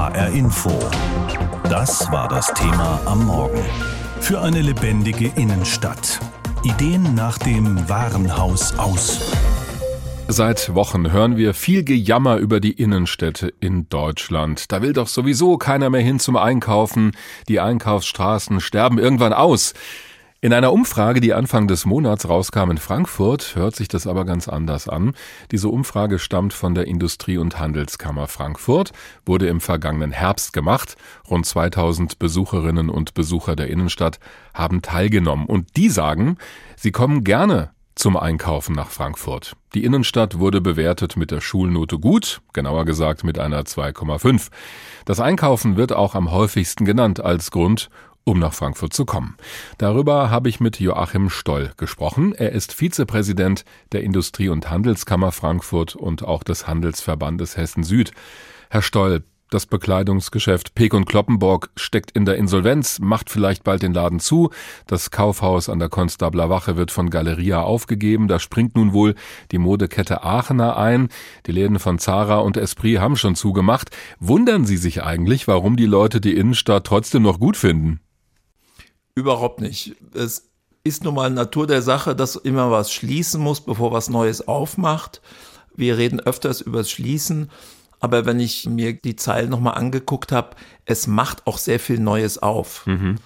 HR Info. Das war das Thema am Morgen. Für eine lebendige Innenstadt. Ideen nach dem Warenhaus aus. Seit Wochen hören wir viel Gejammer über die Innenstädte in Deutschland. Da will doch sowieso keiner mehr hin zum Einkaufen. Die Einkaufsstraßen sterben irgendwann aus. In einer Umfrage, die Anfang des Monats rauskam in Frankfurt, hört sich das aber ganz anders an. Diese Umfrage stammt von der Industrie- und Handelskammer Frankfurt, wurde im vergangenen Herbst gemacht. Rund 2000 Besucherinnen und Besucher der Innenstadt haben teilgenommen und die sagen, sie kommen gerne zum Einkaufen nach Frankfurt. Die Innenstadt wurde bewertet mit der Schulnote gut, genauer gesagt mit einer 2,5. Das Einkaufen wird auch am häufigsten genannt als Grund, um nach Frankfurt zu kommen. Darüber habe ich mit Joachim Stoll gesprochen. Er ist Vizepräsident der Industrie- und Handelskammer Frankfurt und auch des Handelsverbandes Hessen Süd. Herr Stoll, das Bekleidungsgeschäft Peek und Kloppenborg steckt in der Insolvenz, macht vielleicht bald den Laden zu. Das Kaufhaus an der Konstabler Wache wird von Galeria aufgegeben. Da springt nun wohl die Modekette Aachener ein. Die Läden von Zara und Esprit haben schon zugemacht. Wundern Sie sich eigentlich, warum die Leute die Innenstadt trotzdem noch gut finden? Überhaupt nicht. Es ist nun mal Natur der Sache, dass immer was schließen muss, bevor was Neues aufmacht. Wir reden öfters über das Schließen, aber wenn ich mir die Zeilen nochmal angeguckt habe, es macht auch sehr viel Neues auf. Mhm.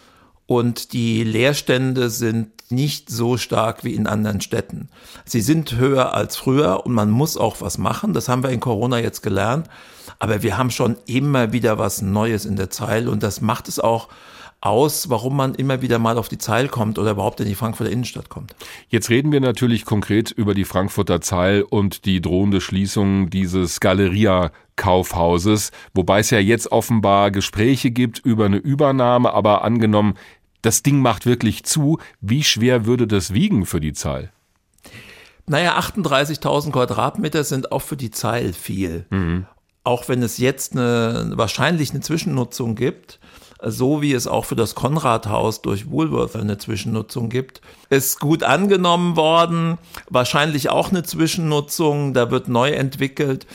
Und die Leerstände sind nicht so stark wie in anderen Städten. Sie sind höher als früher und man muss auch was machen. Das haben wir in Corona jetzt gelernt. Aber wir haben schon immer wieder was Neues in der Zeile und das macht es auch aus, warum man immer wieder mal auf die Zeil kommt oder überhaupt in die Frankfurter Innenstadt kommt. Jetzt reden wir natürlich konkret über die Frankfurter Zeil und die drohende Schließung dieses Galeria Kaufhauses, wobei es ja jetzt offenbar Gespräche gibt über eine Übernahme, aber angenommen, das Ding macht wirklich zu, wie schwer würde das wiegen für die Zahl? Naja, 38.000 Quadratmeter sind auch für die Zeil viel. Mhm. Auch wenn es jetzt eine, wahrscheinlich eine Zwischennutzung gibt, so wie es auch für das Konradhaus durch Woolworth eine Zwischennutzung gibt. Ist gut angenommen worden, wahrscheinlich auch eine Zwischennutzung, da wird neu entwickelt.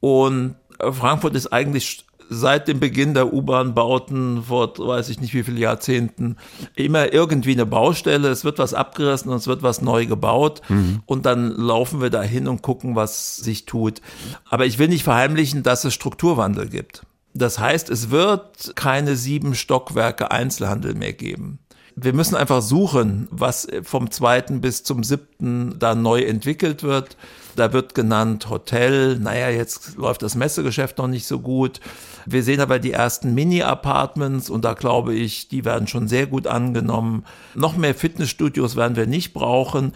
Und Frankfurt ist eigentlich seit dem Beginn der U-Bahn-Bauten vor weiß ich nicht wie viele Jahrzehnten immer irgendwie eine Baustelle. Es wird was abgerissen und es wird was neu gebaut mhm. und dann laufen wir da hin und gucken, was sich tut. Aber ich will nicht verheimlichen, dass es Strukturwandel gibt. Das heißt, es wird keine sieben Stockwerke Einzelhandel mehr geben. Wir müssen einfach suchen, was vom zweiten bis zum siebten da neu entwickelt wird. Da wird genannt Hotel. Naja, jetzt läuft das Messegeschäft noch nicht so gut. Wir sehen aber die ersten Mini-Apartments und da glaube ich, die werden schon sehr gut angenommen. Noch mehr Fitnessstudios werden wir nicht brauchen.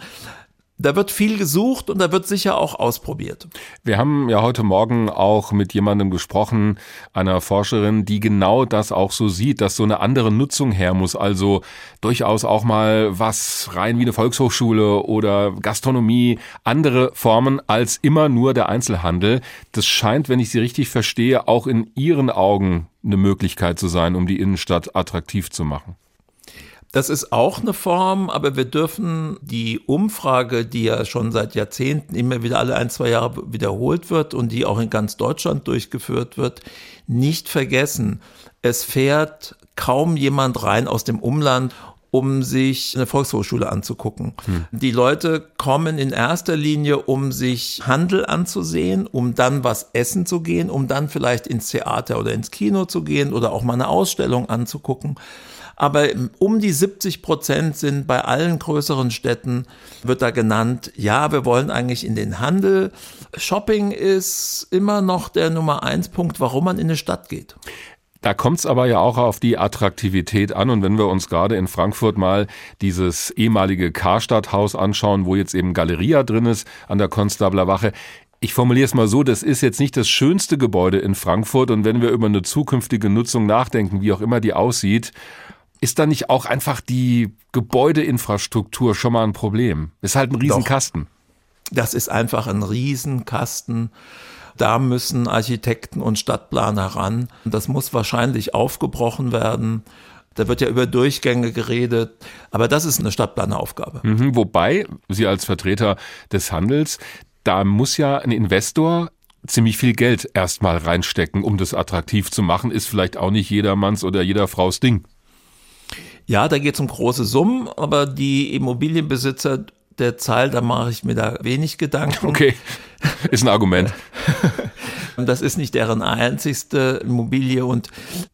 Da wird viel gesucht und da wird sicher auch ausprobiert. Wir haben ja heute Morgen auch mit jemandem gesprochen, einer Forscherin, die genau das auch so sieht, dass so eine andere Nutzung her muss. Also durchaus auch mal was rein wie eine Volkshochschule oder Gastronomie, andere Formen als immer nur der Einzelhandel. Das scheint, wenn ich Sie richtig verstehe, auch in Ihren Augen eine Möglichkeit zu sein, um die Innenstadt attraktiv zu machen. Das ist auch eine Form, aber wir dürfen die Umfrage, die ja schon seit Jahrzehnten immer wieder alle ein, zwei Jahre wiederholt wird und die auch in ganz Deutschland durchgeführt wird, nicht vergessen. Es fährt kaum jemand rein aus dem Umland um sich eine Volkshochschule anzugucken. Hm. Die Leute kommen in erster Linie, um sich Handel anzusehen, um dann was essen zu gehen, um dann vielleicht ins Theater oder ins Kino zu gehen oder auch mal eine Ausstellung anzugucken. Aber um die 70 Prozent sind bei allen größeren Städten, wird da genannt, ja, wir wollen eigentlich in den Handel. Shopping ist immer noch der Nummer eins Punkt, warum man in eine Stadt geht. Da kommt es aber ja auch auf die Attraktivität an. Und wenn wir uns gerade in Frankfurt mal dieses ehemalige Karstadthaus anschauen, wo jetzt eben Galeria drin ist an der Konstabler Wache, ich formuliere es mal so, das ist jetzt nicht das schönste Gebäude in Frankfurt und wenn wir über eine zukünftige Nutzung nachdenken, wie auch immer die aussieht, ist da nicht auch einfach die Gebäudeinfrastruktur schon mal ein Problem? Ist halt ein Riesenkasten. Das ist einfach ein Riesenkasten. Da müssen Architekten und Stadtplaner ran. Das muss wahrscheinlich aufgebrochen werden. Da wird ja über Durchgänge geredet, aber das ist eine Stadtplaneraufgabe. Mhm, wobei Sie als Vertreter des Handels, da muss ja ein Investor ziemlich viel Geld erstmal reinstecken, um das attraktiv zu machen, ist vielleicht auch nicht jedermanns oder jeder Fraus Ding. Ja, da geht es um große Summen, aber die Immobilienbesitzer der Zahl, da mache ich mir da wenig Gedanken. Okay, ist ein Argument. Das ist nicht deren einzigste Immobilie und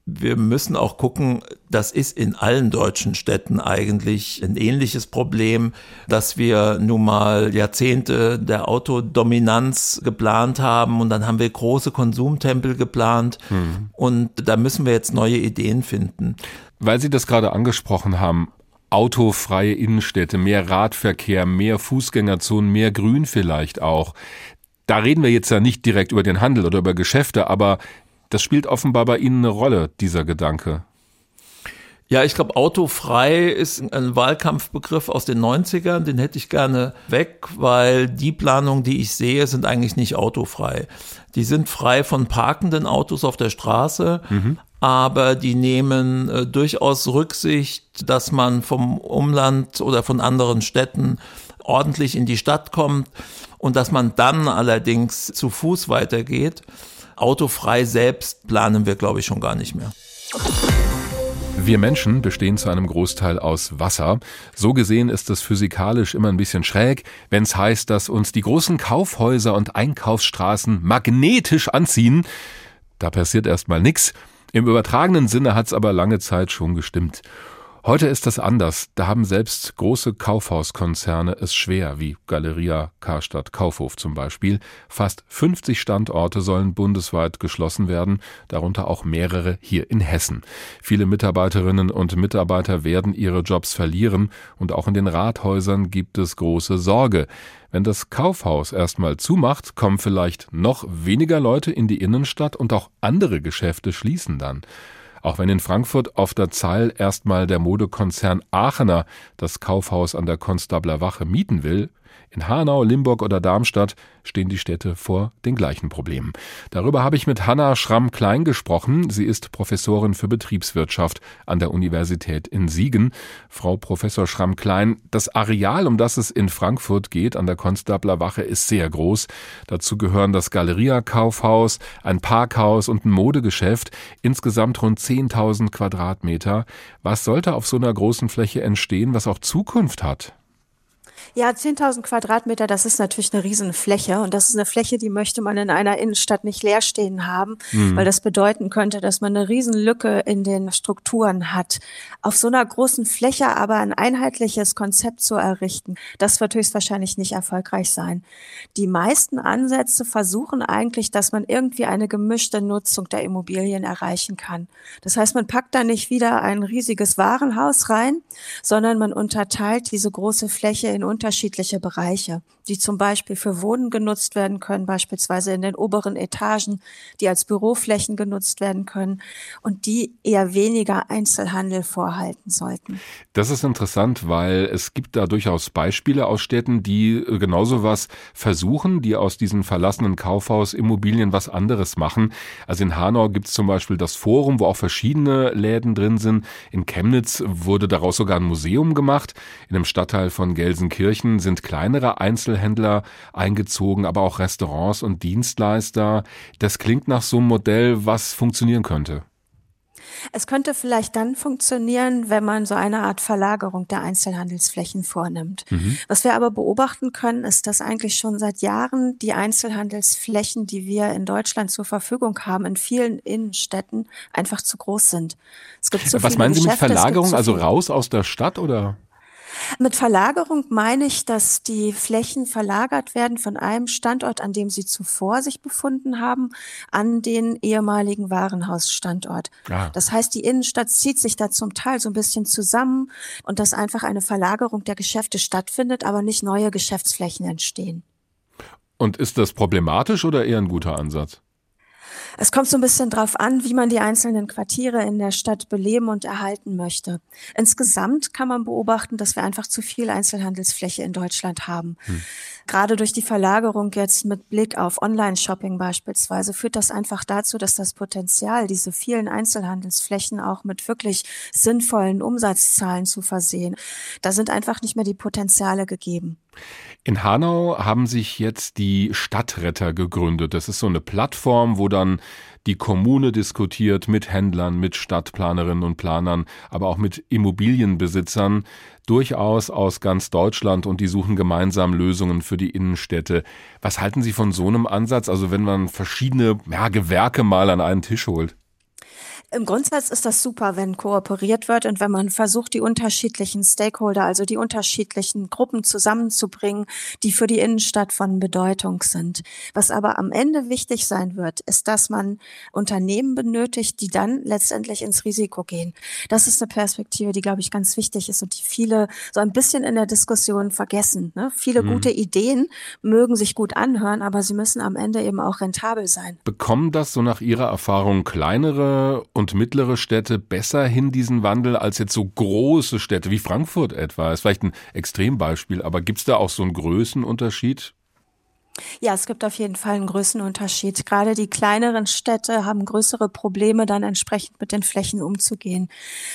wir müssen auch gucken, das ist in allen deutschen Städten eigentlich ein ähnliches Problem, dass wir nun mal Jahrzehnte der Autodominanz geplant haben und dann haben wir große Konsumtempel geplant hm. und da müssen wir jetzt neue Ideen finden. Weil Sie das gerade angesprochen haben, autofreie Innenstädte, mehr Radverkehr, mehr Fußgängerzonen, mehr Grün vielleicht auch. Da reden wir jetzt ja nicht direkt über den Handel oder über Geschäfte, aber das spielt offenbar bei Ihnen eine Rolle, dieser Gedanke. Ja, ich glaube, autofrei ist ein Wahlkampfbegriff aus den 90ern, den hätte ich gerne weg, weil die Planungen, die ich sehe, sind eigentlich nicht autofrei. Die sind frei von parkenden Autos auf der Straße, mhm. Aber die nehmen äh, durchaus Rücksicht, dass man vom Umland oder von anderen Städten ordentlich in die Stadt kommt und dass man dann allerdings zu Fuß weitergeht. Autofrei selbst planen wir, glaube ich, schon gar nicht mehr. Wir Menschen bestehen zu einem Großteil aus Wasser. So gesehen ist es physikalisch immer ein bisschen schräg, wenn es heißt, dass uns die großen Kaufhäuser und Einkaufsstraßen magnetisch anziehen. Da passiert erstmal nichts. Im übertragenen Sinne hat es aber lange Zeit schon gestimmt. Heute ist das anders. Da haben selbst große Kaufhauskonzerne es schwer, wie Galeria, Karstadt, Kaufhof zum Beispiel. Fast 50 Standorte sollen bundesweit geschlossen werden, darunter auch mehrere hier in Hessen. Viele Mitarbeiterinnen und Mitarbeiter werden ihre Jobs verlieren und auch in den Rathäusern gibt es große Sorge. Wenn das Kaufhaus erstmal zumacht, kommen vielleicht noch weniger Leute in die Innenstadt und auch andere Geschäfte schließen dann. Auch wenn in Frankfurt auf der Zeil erstmal der Modekonzern Aachener das Kaufhaus an der Konstabler Wache mieten will, in Hanau, Limburg oder Darmstadt stehen die Städte vor den gleichen Problemen. Darüber habe ich mit Hanna Schramm-Klein gesprochen. Sie ist Professorin für Betriebswirtschaft an der Universität in Siegen. Frau Professor Schramm-Klein, das Areal, um das es in Frankfurt geht, an der Konstabler Wache, ist sehr groß. Dazu gehören das Galeria-Kaufhaus, ein Parkhaus und ein Modegeschäft. Insgesamt rund 10.000 Quadratmeter. Was sollte auf so einer großen Fläche entstehen, was auch Zukunft hat? Ja, 10.000 Quadratmeter, das ist natürlich eine Riesenfläche und das ist eine Fläche, die möchte man in einer Innenstadt nicht leer stehen haben, mhm. weil das bedeuten könnte, dass man eine Riesenlücke in den Strukturen hat. Auf so einer großen Fläche aber ein einheitliches Konzept zu errichten, das wird höchstwahrscheinlich nicht erfolgreich sein. Die meisten Ansätze versuchen eigentlich, dass man irgendwie eine gemischte Nutzung der Immobilien erreichen kann. Das heißt, man packt da nicht wieder ein riesiges Warenhaus rein, sondern man unterteilt diese große Fläche in unterschiedliche Bereiche, die zum Beispiel für Wohnen genutzt werden können, beispielsweise in den oberen Etagen, die als Büroflächen genutzt werden können und die eher weniger Einzelhandel vorhalten sollten. Das ist interessant, weil es gibt da durchaus Beispiele aus Städten, die äh, genauso was versuchen, die aus diesen verlassenen Kaufhausimmobilien was anderes machen. Also in Hanau gibt es zum Beispiel das Forum, wo auch verschiedene Läden drin sind. In Chemnitz wurde daraus sogar ein Museum gemacht. In einem Stadtteil von Gelsenkirchen Kirchen sind kleinere Einzelhändler eingezogen, aber auch Restaurants und Dienstleister. Das klingt nach so einem Modell, was funktionieren könnte. Es könnte vielleicht dann funktionieren, wenn man so eine Art Verlagerung der Einzelhandelsflächen vornimmt. Mhm. Was wir aber beobachten können, ist, dass eigentlich schon seit Jahren die Einzelhandelsflächen, die wir in Deutschland zur Verfügung haben, in vielen Innenstädten einfach zu groß sind. Es gibt so Was meinen Sie mit Verlagerung? So also raus aus der Stadt oder? Mit Verlagerung meine ich, dass die Flächen verlagert werden von einem Standort, an dem sie zuvor sich befunden haben, an den ehemaligen Warenhausstandort. Ah. Das heißt, die Innenstadt zieht sich da zum Teil so ein bisschen zusammen und dass einfach eine Verlagerung der Geschäfte stattfindet, aber nicht neue Geschäftsflächen entstehen. Und ist das problematisch oder eher ein guter Ansatz? Es kommt so ein bisschen drauf an, wie man die einzelnen Quartiere in der Stadt beleben und erhalten möchte. Insgesamt kann man beobachten, dass wir einfach zu viel Einzelhandelsfläche in Deutschland haben. Hm. Gerade durch die Verlagerung jetzt mit Blick auf Online-Shopping beispielsweise führt das einfach dazu, dass das Potenzial, diese vielen Einzelhandelsflächen auch mit wirklich sinnvollen Umsatzzahlen zu versehen, da sind einfach nicht mehr die Potenziale gegeben. In Hanau haben sich jetzt die Stadtretter gegründet. Das ist so eine Plattform, wo dann die Kommune diskutiert mit Händlern, mit Stadtplanerinnen und Planern, aber auch mit Immobilienbesitzern, durchaus aus ganz Deutschland und die suchen gemeinsam Lösungen für die Innenstädte. Was halten Sie von so einem Ansatz, also wenn man verschiedene ja, Gewerke mal an einen Tisch holt? Im Grundsatz ist das super, wenn kooperiert wird und wenn man versucht, die unterschiedlichen Stakeholder, also die unterschiedlichen Gruppen zusammenzubringen, die für die Innenstadt von Bedeutung sind. Was aber am Ende wichtig sein wird, ist, dass man Unternehmen benötigt, die dann letztendlich ins Risiko gehen. Das ist eine Perspektive, die, glaube ich, ganz wichtig ist und die viele so ein bisschen in der Diskussion vergessen. Ne? Viele mhm. gute Ideen mögen sich gut anhören, aber sie müssen am Ende eben auch rentabel sein. Bekommen das so nach Ihrer Erfahrung kleinere und mittlere Städte besser hin, diesen Wandel, als jetzt so große Städte wie Frankfurt etwa? Ist vielleicht ein Extrembeispiel, aber gibt es da auch so einen Größenunterschied? Ja, es gibt auf jeden Fall einen Größenunterschied. Gerade die kleineren Städte haben größere Probleme, dann entsprechend mit den Flächen umzugehen.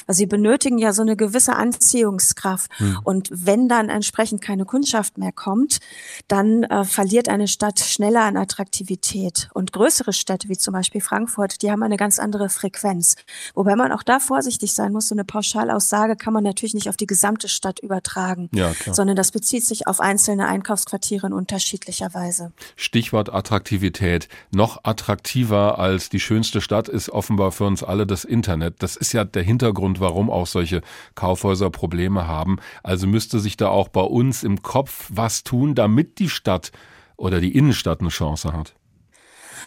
Weil sie benötigen ja so eine gewisse Anziehungskraft. Hm. Und wenn dann entsprechend keine Kundschaft mehr kommt, dann äh, verliert eine Stadt schneller an Attraktivität. Und größere Städte, wie zum Beispiel Frankfurt, die haben eine ganz andere Frequenz. Wobei man auch da vorsichtig sein muss. So eine Pauschalaussage kann man natürlich nicht auf die gesamte Stadt übertragen, ja, sondern das bezieht sich auf einzelne Einkaufsquartiere in unterschiedlicher Weise. Weise. Stichwort Attraktivität. Noch attraktiver als die schönste Stadt ist offenbar für uns alle das Internet. Das ist ja der Hintergrund, warum auch solche Kaufhäuser Probleme haben. Also müsste sich da auch bei uns im Kopf was tun, damit die Stadt oder die Innenstadt eine Chance hat.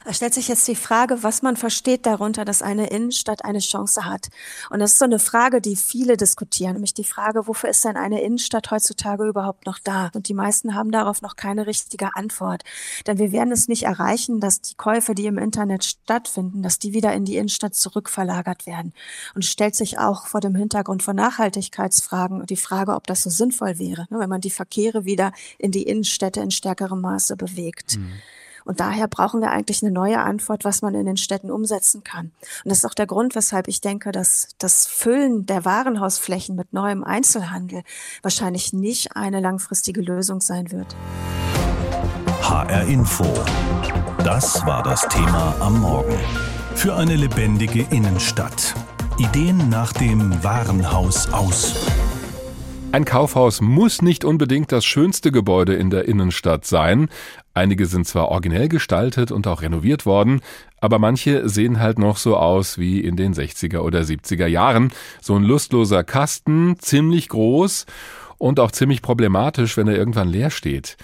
Da stellt sich jetzt die Frage, was man versteht darunter, dass eine Innenstadt eine Chance hat. Und das ist so eine Frage, die viele diskutieren, nämlich die Frage, wofür ist denn eine Innenstadt heutzutage überhaupt noch da? Und die meisten haben darauf noch keine richtige Antwort. Denn wir werden es nicht erreichen, dass die Käufe, die im Internet stattfinden, dass die wieder in die Innenstadt zurückverlagert werden. Und stellt sich auch vor dem Hintergrund von Nachhaltigkeitsfragen die Frage, ob das so sinnvoll wäre, ne, wenn man die Verkehre wieder in die Innenstädte in stärkerem Maße bewegt. Mhm. Und daher brauchen wir eigentlich eine neue Antwort, was man in den Städten umsetzen kann. Und das ist auch der Grund, weshalb ich denke, dass das Füllen der Warenhausflächen mit neuem Einzelhandel wahrscheinlich nicht eine langfristige Lösung sein wird. HR Info. Das war das Thema am Morgen. Für eine lebendige Innenstadt. Ideen nach dem Warenhaus aus. Ein Kaufhaus muss nicht unbedingt das schönste Gebäude in der Innenstadt sein. Einige sind zwar originell gestaltet und auch renoviert worden, aber manche sehen halt noch so aus wie in den 60er oder 70er Jahren. So ein lustloser Kasten, ziemlich groß und auch ziemlich problematisch, wenn er irgendwann leer steht.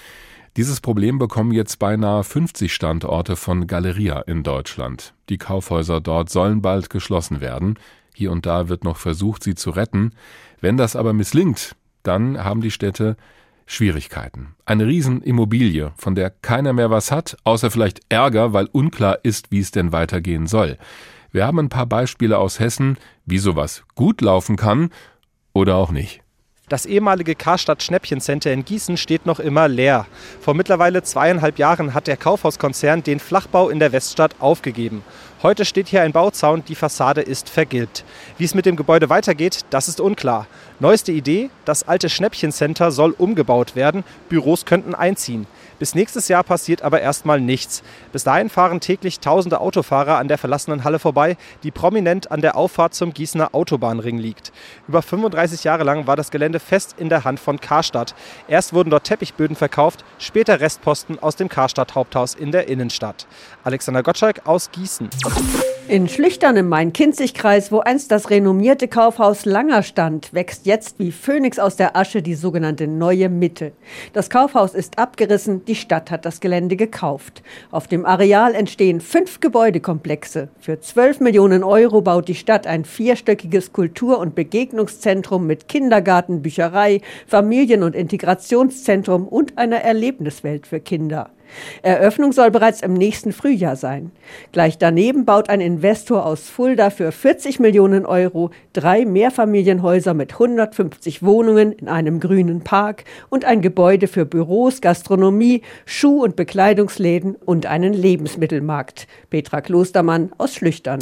Dieses Problem bekommen jetzt beinahe 50 Standorte von Galeria in Deutschland. Die Kaufhäuser dort sollen bald geschlossen werden. Hier und da wird noch versucht, sie zu retten. Wenn das aber misslingt, dann haben die Städte Schwierigkeiten. Eine Riesenimmobilie, von der keiner mehr was hat, außer vielleicht Ärger, weil unklar ist, wie es denn weitergehen soll. Wir haben ein paar Beispiele aus Hessen, wie sowas gut laufen kann oder auch nicht. Das ehemalige Karstadt Schnäppchencenter in Gießen steht noch immer leer. Vor mittlerweile zweieinhalb Jahren hat der Kaufhauskonzern den Flachbau in der Weststadt aufgegeben. Heute steht hier ein Bauzaun, die Fassade ist vergilbt. Wie es mit dem Gebäude weitergeht, das ist unklar. Neueste Idee, das alte Schnäppchencenter soll umgebaut werden, Büros könnten einziehen. Bis nächstes Jahr passiert aber erstmal nichts. Bis dahin fahren täglich tausende Autofahrer an der verlassenen Halle vorbei, die prominent an der Auffahrt zum Gießener Autobahnring liegt. Über 35 Jahre lang war das Gelände fest in der Hand von Karstadt. Erst wurden dort Teppichböden verkauft, später Restposten aus dem Karstadt Haupthaus in der Innenstadt. Alexander Gottschalk aus Gießen. In Schlüchtern im Main-Kinzig-Kreis, wo einst das renommierte Kaufhaus Langer stand, wächst jetzt wie Phönix aus der Asche die sogenannte Neue Mitte. Das Kaufhaus ist abgerissen, die Stadt hat das Gelände gekauft. Auf dem Areal entstehen fünf Gebäudekomplexe. Für 12 Millionen Euro baut die Stadt ein vierstöckiges Kultur- und Begegnungszentrum mit Kindergarten, Bücherei, Familien- und Integrationszentrum und einer Erlebniswelt für Kinder. Eröffnung soll bereits im nächsten Frühjahr sein. Gleich daneben baut ein Investor aus Fulda für 40 Millionen Euro drei Mehrfamilienhäuser mit 150 Wohnungen in einem grünen Park und ein Gebäude für Büros, Gastronomie, Schuh- und Bekleidungsläden und einen Lebensmittelmarkt. Petra Klostermann aus Schlüchtern.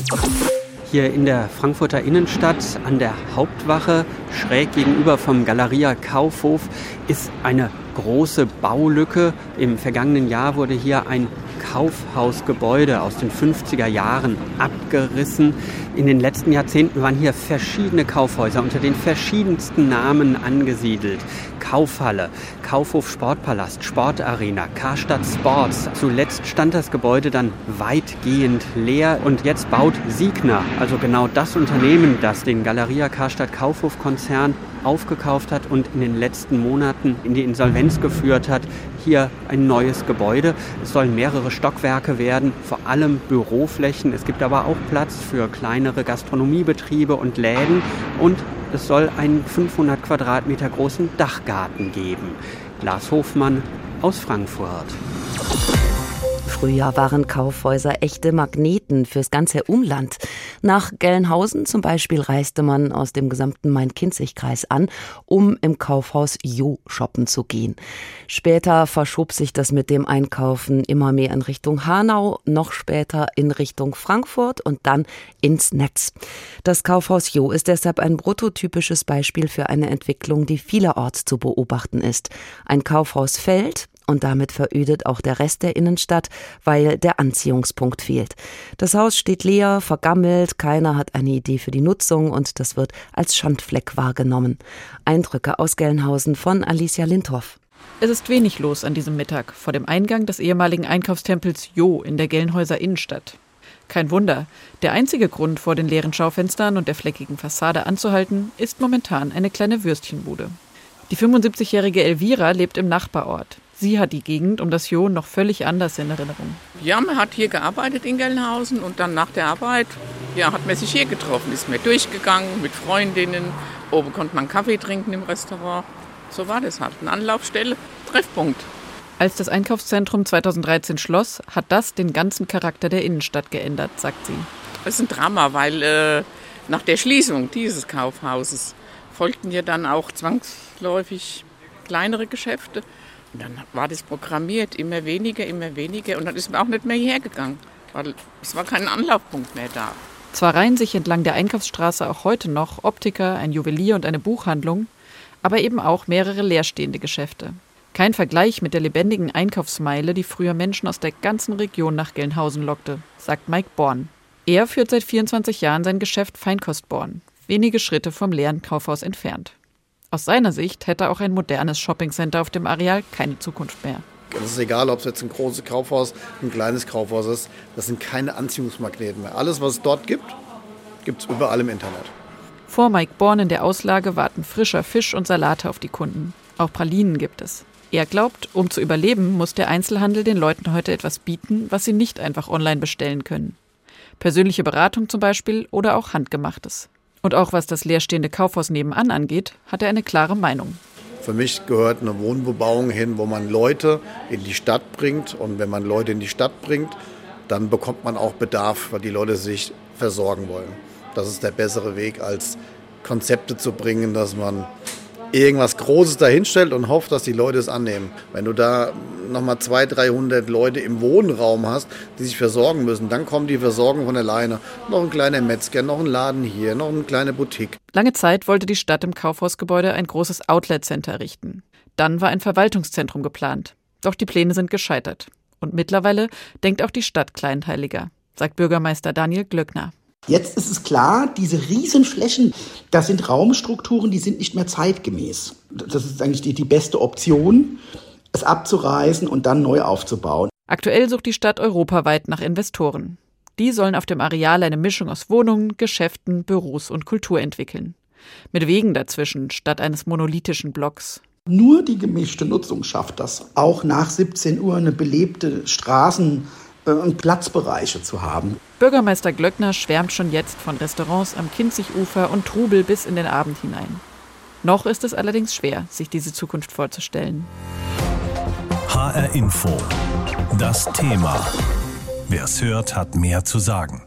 Hier in der Frankfurter Innenstadt an der Hauptwache, schräg gegenüber vom Galeria Kaufhof, ist eine große Baulücke. Im vergangenen Jahr wurde hier ein Kaufhausgebäude aus den 50er Jahren abgerissen. In den letzten Jahrzehnten waren hier verschiedene Kaufhäuser unter den verschiedensten Namen angesiedelt. Kaufhalle, Kaufhof Sportpalast, Sportarena, Karstadt Sports. Zuletzt stand das Gebäude dann weitgehend leer und jetzt baut Siegner, also genau das Unternehmen, das den Galeria Karstadt Kaufhof Konzern aufgekauft hat und in den letzten Monaten in die Insolvenz geführt hat, hier ein neues Gebäude. Es sollen mehrere Stockwerke werden, vor allem Büroflächen. Es gibt aber auch Platz für kleinere Gastronomiebetriebe und Läden und es soll einen 500 Quadratmeter großen Dachgarten geben. Lars Hofmann aus Frankfurt. Früher waren Kaufhäuser echte Magneten fürs ganze Umland. Nach Gelnhausen zum Beispiel reiste man aus dem gesamten Main-Kinzig-Kreis an, um im Kaufhaus Jo shoppen zu gehen. Später verschob sich das mit dem Einkaufen immer mehr in Richtung Hanau, noch später in Richtung Frankfurt und dann ins Netz. Das Kaufhaus Jo ist deshalb ein prototypisches Beispiel für eine Entwicklung, die vielerorts zu beobachten ist. Ein Kaufhaus fällt, und damit verödet auch der Rest der Innenstadt, weil der Anziehungspunkt fehlt. Das Haus steht leer, vergammelt, keiner hat eine Idee für die Nutzung und das wird als Schandfleck wahrgenommen. Eindrücke aus Gelnhausen von Alicia Lindhoff. Es ist wenig los an diesem Mittag vor dem Eingang des ehemaligen Einkaufstempels Jo in der Gelnhäuser Innenstadt. Kein Wunder. Der einzige Grund, vor den leeren Schaufenstern und der fleckigen Fassade anzuhalten, ist momentan eine kleine Würstchenbude. Die 75-jährige Elvira lebt im Nachbarort. Sie hat die Gegend um das Jo noch völlig anders in Erinnerung. Ja, man hat hier gearbeitet in Gelnhausen und dann nach der Arbeit ja, hat man sich hier getroffen, ist mir durchgegangen mit Freundinnen. Oben konnte man Kaffee trinken im Restaurant. So war das halt. Eine Anlaufstelle, Treffpunkt. Als das Einkaufszentrum 2013 schloss, hat das den ganzen Charakter der Innenstadt geändert, sagt sie. Das ist ein Drama, weil äh, nach der Schließung dieses Kaufhauses folgten ja dann auch zwangsläufig kleinere Geschäfte. Und dann war das programmiert, immer weniger, immer weniger. Und dann ist man auch nicht mehr hierher gegangen, weil es war kein Anlaufpunkt mehr da. Zwar reihen sich entlang der Einkaufsstraße auch heute noch Optiker, ein Juwelier und eine Buchhandlung, aber eben auch mehrere leerstehende Geschäfte. Kein Vergleich mit der lebendigen Einkaufsmeile, die früher Menschen aus der ganzen Region nach Gelnhausen lockte, sagt Mike Born. Er führt seit 24 Jahren sein Geschäft Feinkostborn, wenige Schritte vom leeren Kaufhaus entfernt. Aus seiner Sicht hätte auch ein modernes Shoppingcenter auf dem Areal keine Zukunft mehr. Es ist egal, ob es jetzt ein großes Kaufhaus, ein kleines Kaufhaus ist. Das sind keine Anziehungsmagneten mehr. Alles, was es dort gibt, gibt es überall im Internet. Vor Mike Born in der Auslage warten frischer Fisch und Salate auf die Kunden. Auch Pralinen gibt es. Er glaubt, um zu überleben, muss der Einzelhandel den Leuten heute etwas bieten, was sie nicht einfach online bestellen können. Persönliche Beratung zum Beispiel oder auch Handgemachtes. Und auch was das leerstehende Kaufhaus nebenan angeht, hat er eine klare Meinung. Für mich gehört eine Wohnbebauung hin, wo man Leute in die Stadt bringt. Und wenn man Leute in die Stadt bringt, dann bekommt man auch Bedarf, weil die Leute sich versorgen wollen. Das ist der bessere Weg, als Konzepte zu bringen, dass man irgendwas Großes dahinstellt und hofft, dass die Leute es annehmen. Wenn du da nochmal 200, 300 Leute im Wohnraum hast, die sich versorgen müssen, dann kommt die Versorgung von alleine. Noch ein kleiner Metzger, noch ein Laden hier, noch eine kleine Boutique. Lange Zeit wollte die Stadt im Kaufhausgebäude ein großes Outlet-Center errichten. Dann war ein Verwaltungszentrum geplant. Doch die Pläne sind gescheitert. Und mittlerweile denkt auch die Stadt kleinteiliger, sagt Bürgermeister Daniel Glöckner. Jetzt ist es klar, diese Riesenflächen, das sind Raumstrukturen, die sind nicht mehr zeitgemäß. Das ist eigentlich die, die beste Option, es abzureißen und dann neu aufzubauen. Aktuell sucht die Stadt europaweit nach Investoren. Die sollen auf dem Areal eine Mischung aus Wohnungen, Geschäften, Büros und Kultur entwickeln. Mit Wegen dazwischen statt eines monolithischen Blocks. Nur die gemischte Nutzung schafft das. Auch nach 17 Uhr eine belebte Straßen- und Platzbereiche zu haben. Bürgermeister Glöckner schwärmt schon jetzt von Restaurants am Kinzigufer und Trubel bis in den Abend hinein. Noch ist es allerdings schwer, sich diese Zukunft vorzustellen. HR Info. Das Thema. Wer es hört, hat mehr zu sagen.